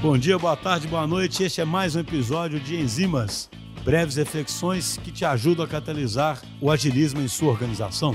Bom dia, boa tarde, boa noite. Este é mais um episódio de Enzimas, breves reflexões que te ajudam a catalisar o agilismo em sua organização.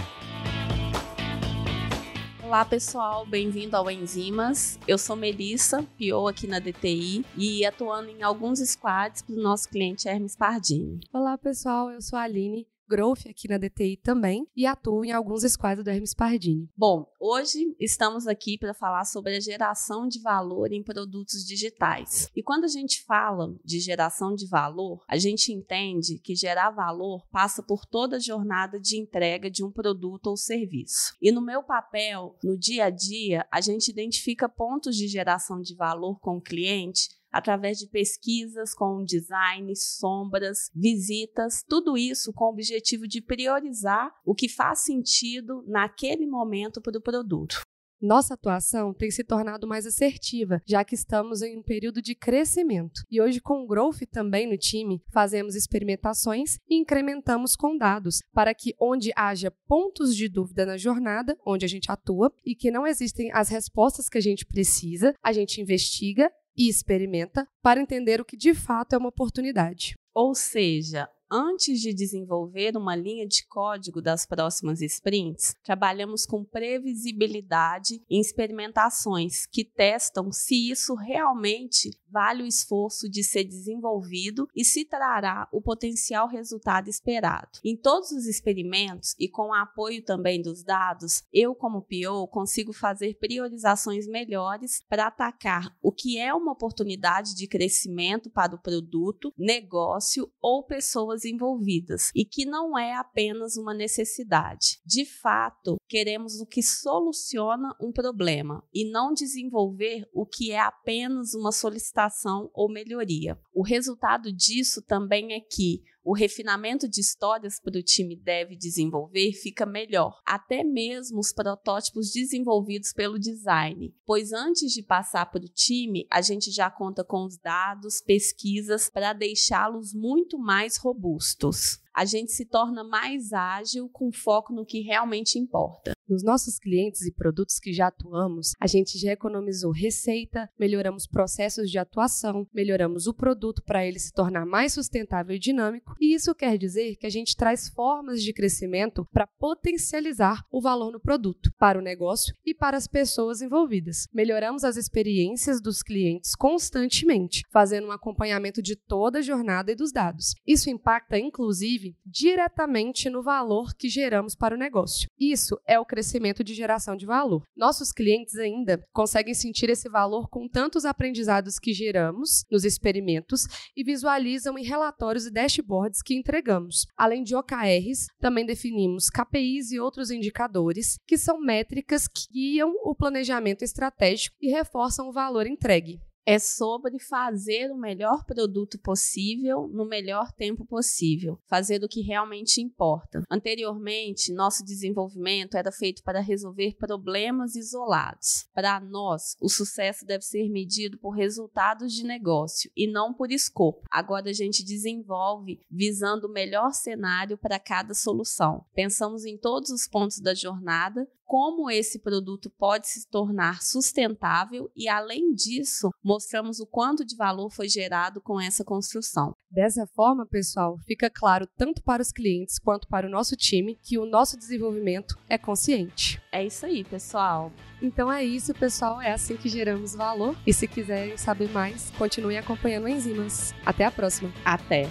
Olá pessoal, bem-vindo ao Enzimas. Eu sou Melissa, PO aqui na DTI e atuando em alguns squads para o nosso cliente Hermes Pardini. Olá pessoal, eu sou a Aline, growth aqui na DTI também e atuo em alguns squads do Hermes Pardini. Bom, hoje estamos aqui para falar sobre a geração de valor em produtos digitais. E quando a gente fala de geração de valor, a gente entende que gerar valor passa por toda a jornada de entrega de um produto ou serviço. E no meu papel, no dia a dia, a gente identifica pontos de geração de valor com o cliente através de pesquisas com design, sombras, visitas, tudo isso com o objetivo de priorizar o que faz sentido naquele momento para o produto. Nossa atuação tem se tornado mais assertiva, já que estamos em um período de crescimento. E hoje, com o Growth também no time, fazemos experimentações e incrementamos com dados, para que onde haja pontos de dúvida na jornada, onde a gente atua, e que não existem as respostas que a gente precisa, a gente investiga e experimenta para entender o que de fato é uma oportunidade. Ou seja, antes de desenvolver uma linha de código das próximas sprints, trabalhamos com previsibilidade em experimentações que testam se isso realmente vale o esforço de ser desenvolvido e se trará o potencial resultado esperado. Em todos os experimentos e com o apoio também dos dados, eu, como PO, consigo fazer priorizações melhores para atacar o que é uma oportunidade de crescimento para o produto, negócio ou pessoas envolvidas e que não é apenas uma necessidade. De fato, queremos o que soluciona um problema e não desenvolver o que é apenas uma solicitação adaptação ou melhoria. O resultado disso também é que o refinamento de histórias para o time deve desenvolver fica melhor, até mesmo os protótipos desenvolvidos pelo design, pois antes de passar para o time, a gente já conta com os dados, pesquisas para deixá-los muito mais robustos. A gente se torna mais ágil com foco no que realmente importa. Nos nossos clientes e produtos que já atuamos, a gente já economizou receita, melhoramos processos de atuação, melhoramos o produto para ele se tornar mais sustentável e dinâmico, e isso quer dizer que a gente traz formas de crescimento para potencializar o valor no produto, para o negócio e para as pessoas envolvidas. Melhoramos as experiências dos clientes constantemente, fazendo um acompanhamento de toda a jornada e dos dados. Isso impacta, inclusive, diretamente no valor que geramos para o negócio. Isso é o crescimento de geração de valor. Nossos clientes ainda conseguem sentir esse valor com tantos aprendizados que geramos nos experimentos e visualizam em relatórios e dashboards que entregamos. Além de OKRs, também definimos KPIs e outros indicadores, que são métricas que guiam o planejamento estratégico e reforçam o valor entregue é sobre fazer o melhor produto possível no melhor tempo possível, fazer o que realmente importa. Anteriormente, nosso desenvolvimento era feito para resolver problemas isolados. Para nós, o sucesso deve ser medido por resultados de negócio e não por escopo. Agora a gente desenvolve visando o melhor cenário para cada solução. Pensamos em todos os pontos da jornada, como esse produto pode se tornar sustentável e, além disso, mostramos o quanto de valor foi gerado com essa construção. Dessa forma, pessoal, fica claro tanto para os clientes quanto para o nosso time que o nosso desenvolvimento é consciente. É isso aí, pessoal. Então é isso, pessoal. É assim que geramos valor. E se quiserem saber mais, continue acompanhando Enzimas. Até a próxima. Até.